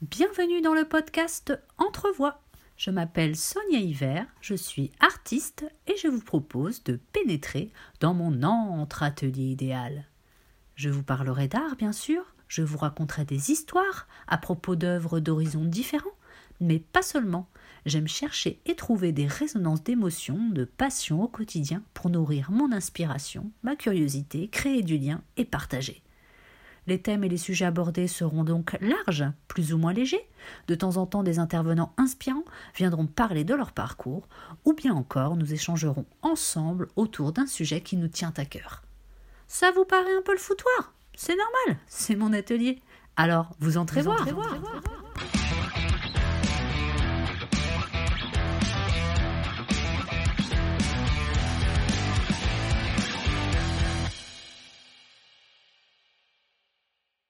Bienvenue dans le podcast Entrevoix. Je m'appelle Sonia Hiver, je suis artiste et je vous propose de pénétrer dans mon entre-atelier idéal. Je vous parlerai d'art, bien sûr, je vous raconterai des histoires à propos d'œuvres d'horizons différents, mais pas seulement. J'aime chercher et trouver des résonances d'émotions, de passion au quotidien pour nourrir mon inspiration, ma curiosité, créer du lien et partager. Les thèmes et les sujets abordés seront donc larges, plus ou moins légers. De temps en temps, des intervenants inspirants viendront parler de leur parcours, ou bien encore nous échangerons ensemble autour d'un sujet qui nous tient à cœur. Ça vous paraît un peu le foutoir? C'est normal, c'est mon atelier. Alors, vous entrez, voir.